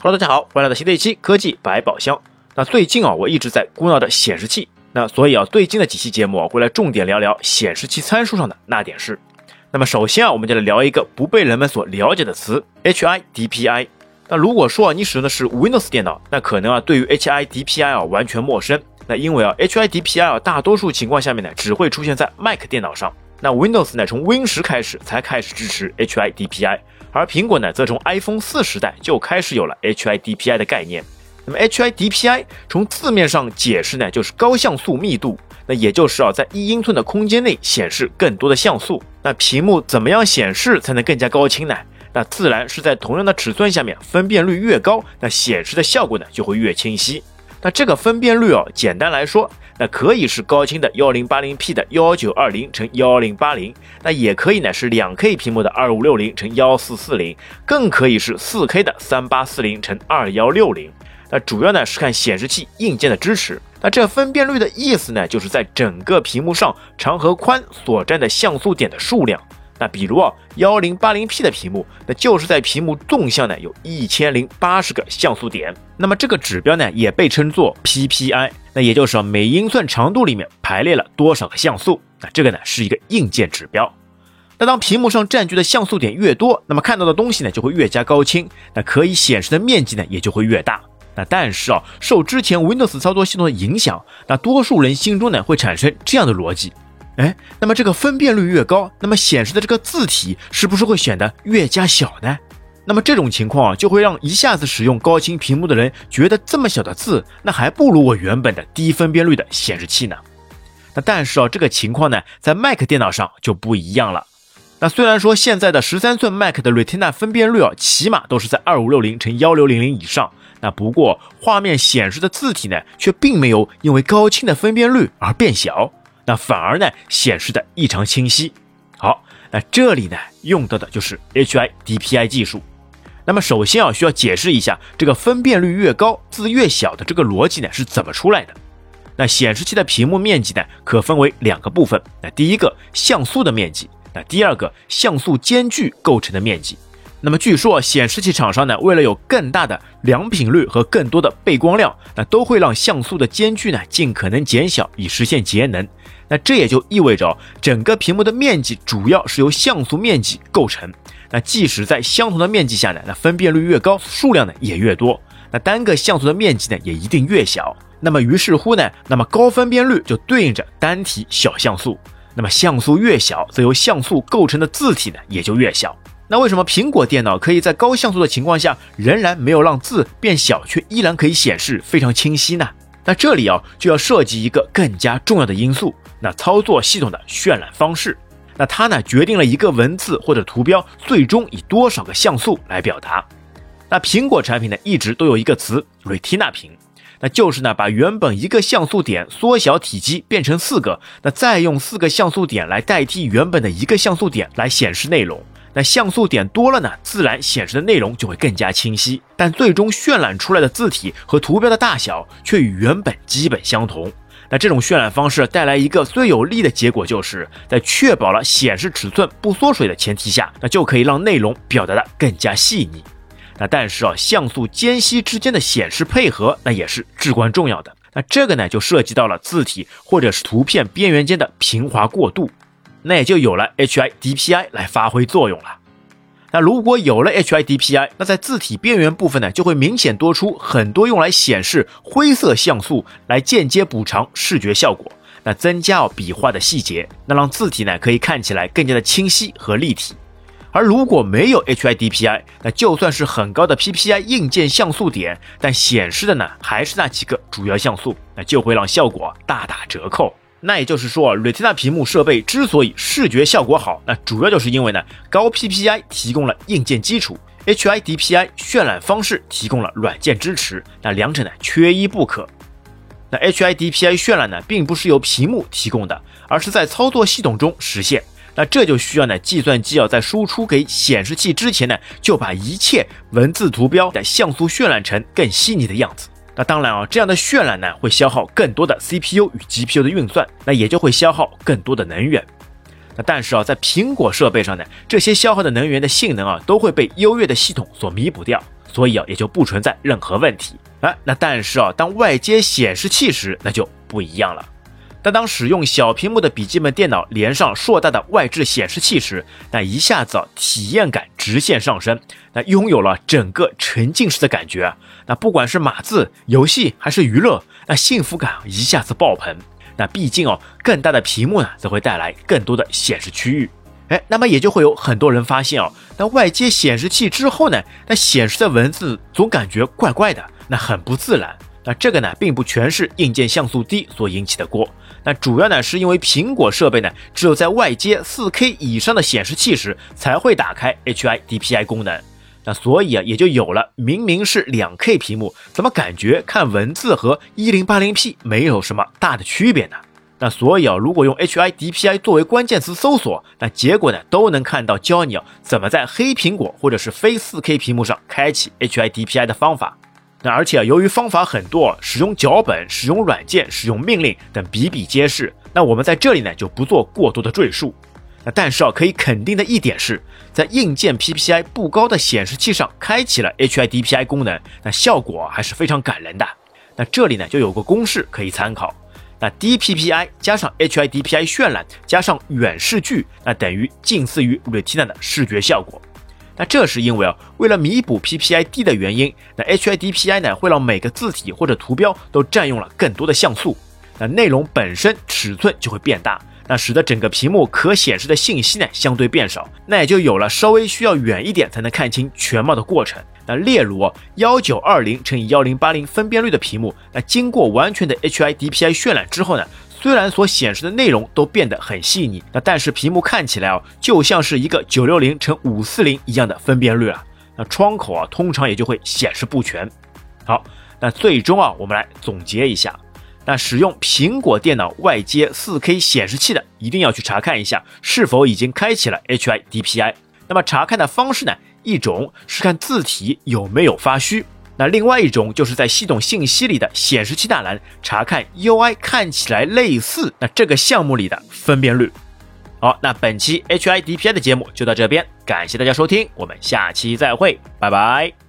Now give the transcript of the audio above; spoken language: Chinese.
Hello，大家好，欢迎来到新的一期科技百宝箱。那最近啊，我一直在鼓捣着显示器，那所以啊，最近的几期节目啊，会来重点聊聊显示器参数上的那点事。那么首先啊，我们就来聊一个不被人们所了解的词 HIDPI。那如果说啊，你使用的是 Windows 电脑，那可能啊，对于 HIDPI 啊完全陌生。那因为啊，HIDPI 啊大多数情况下面呢，只会出现在 Mac 电脑上。那 Windows 呢，从 Win 十开始才开始支持 HIDPI。而苹果呢，则从 iPhone 四时代就开始有了 HIDPI 的概念。那么 HIDPI 从字面上解释呢，就是高像素密度。那也就是啊，在一英寸的空间内显示更多的像素。那屏幕怎么样显示才能更加高清呢？那自然是在同样的尺寸下面，分辨率越高，那显示的效果呢就会越清晰。那这个分辨率哦，简单来说，那可以是高清的幺零八零 P 的幺九二零乘幺零八零，那也可以呢是两 K 屏幕的二五六零乘幺四四零，更可以是四 K 的三八四零乘二幺六零。那主要呢是看显示器硬件的支持。那这分辨率的意思呢，就是在整个屏幕上长和宽所占的像素点的数量。那比如啊，幺零八零 P 的屏幕，那就是在屏幕纵向呢有一千零八十个像素点。那么这个指标呢也被称作 PPI，那也就是说每英寸长度里面排列了多少个像素。那这个呢是一个硬件指标。那当屏幕上占据的像素点越多，那么看到的东西呢就会越加高清，那可以显示的面积呢也就会越大。那但是啊，受之前 Windows 操作系统的影响，那多数人心中呢会产生这样的逻辑。哎，那么这个分辨率越高，那么显示的这个字体是不是会显得越加小呢？那么这种情况啊，就会让一下子使用高清屏幕的人觉得这么小的字，那还不如我原本的低分辨率的显示器呢。那但是啊，这个情况呢，在 Mac 电脑上就不一样了。那虽然说现在的十三寸 Mac 的 Retina 分辨率啊，起码都是在二五六零乘幺六零零以上，那不过画面显示的字体呢，却并没有因为高清的分辨率而变小。那反而呢显示的异常清晰。好，那这里呢用到的就是 HIDPI 技术。那么首先啊需要解释一下这个分辨率越高字越小的这个逻辑呢是怎么出来的。那显示器的屏幕面积呢可分为两个部分。那第一个像素的面积，那第二个像素间距构成的面积。那么据说显示器厂商呢，为了有更大的良品率和更多的背光量，那都会让像素的间距呢尽可能减小，以实现节能。那这也就意味着整个屏幕的面积主要是由像素面积构成。那即使在相同的面积下呢，那分辨率越高，数量呢也越多，那单个像素的面积呢也一定越小。那么于是乎呢，那么高分辨率就对应着单体小像素。那么像素越小，则由像素构成的字体呢也就越小。那为什么苹果电脑可以在高像素的情况下，仍然没有让字变小，却依然可以显示非常清晰呢？那这里啊，就要涉及一个更加重要的因素，那操作系统的渲染方式。那它呢，决定了一个文字或者图标最终以多少个像素来表达。那苹果产品呢，一直都有一个词 Retina 屏，那就是呢，把原本一个像素点缩小体积变成四个，那再用四个像素点来代替原本的一个像素点来显示内容。那像素点多了呢，自然显示的内容就会更加清晰，但最终渲染出来的字体和图标的大小却与原本基本相同。那这种渲染方式带来一个最有利的结果，就是在确保了显示尺寸不缩水的前提下，那就可以让内容表达的更加细腻。那但是啊，像素间隙之间的显示配合，那也是至关重要的。那这个呢，就涉及到了字体或者是图片边缘间的平滑过渡。那也就有了 HIDPI 来发挥作用了。那如果有了 HIDPI，那在字体边缘部分呢，就会明显多出很多用来显示灰色像素，来间接补偿视觉效果，那增加哦笔画的细节，那让字体呢可以看起来更加的清晰和立体。而如果没有 HIDPI，那就算是很高的 PPI 硬件像素点，但显示的呢还是那几个主要像素，那就会让效果大打折扣。那也就是说，Retina 屏幕设备之所以视觉效果好，那主要就是因为呢，高 PPI 提供了硬件基础，HIDPI 渲染方式提供了软件支持，那两者呢缺一不可。那 HIDPI 渲染呢，并不是由屏幕提供的，而是在操作系统中实现。那这就需要呢，计算机要在输出给显示器之前呢，就把一切文字、图标的像素渲染成更细腻的样子。那当然啊，这样的渲染呢，会消耗更多的 CPU 与 GPU 的运算，那也就会消耗更多的能源。那但是啊，在苹果设备上呢，这些消耗的能源的性能啊，都会被优越的系统所弥补掉。所以啊也就不存在任何问题。哎，那但是啊，当外接显示器时，那就不一样了。但当使用小屏幕的笔记本电脑连上硕大的外置显示器时，那一下子体验感直线上升，那拥有了整个沉浸式的感觉。那不管是码字、游戏还是娱乐，那幸福感一下子爆棚。那毕竟哦，更大的屏幕呢，则会带来更多的显示区域。哎，那么也就会有很多人发现哦，那外接显示器之后呢，那显示的文字总感觉怪怪的，那很不自然。那这个呢，并不全是硬件像素低所引起的锅。那主要呢，是因为苹果设备呢，只有在外接 4K 以上的显示器时，才会打开 HIDPI 功能。那所以啊，也就有了明明是 2K 屏幕，怎么感觉看文字和 1080P 没有什么大的区别呢？那所以啊，如果用 HIDPI 作为关键词搜索，那结果呢，都能看到教你啊怎么在黑苹果或者是非 4K 屏幕上开启 HIDPI 的方法。而且，由于方法很多，使用脚本、使用软件、使用命令等比比皆是。那我们在这里呢就不做过多的赘述。那但是啊，可以肯定的一点是，在硬件 PPI 不高的显示器上开启了 HIDPI 功能，那效果还是非常感人的。那这里呢就有个公式可以参考。那低 PPI 加上 HIDPI 渲染加上远视距，那等于近似于 Retina 的视觉效果。那这是因为啊，为了弥补 PPI 低的原因，那 HIDPI 呢会让每个字体或者图标都占用了更多的像素，那内容本身尺寸就会变大，那使得整个屏幕可显示的信息呢相对变少，那也就有了稍微需要远一点才能看清全貌的过程。那例如幺九二零乘以幺零八零分辨率的屏幕，那经过完全的 HIDPI 渲染之后呢？虽然所显示的内容都变得很细腻，那但是屏幕看起来啊，就像是一个九六零乘五四零一样的分辨率啊，那窗口啊，通常也就会显示不全。好，那最终啊，我们来总结一下，那使用苹果电脑外接四 K 显示器的，一定要去查看一下是否已经开启了 HIDPI。那么查看的方式呢，一种是看字体有没有发虚。那另外一种就是在系统信息里的显示器大栏查看 UI 看起来类似那这个项目里的分辨率。好，那本期 HIDPI 的节目就到这边，感谢大家收听，我们下期再会，拜拜。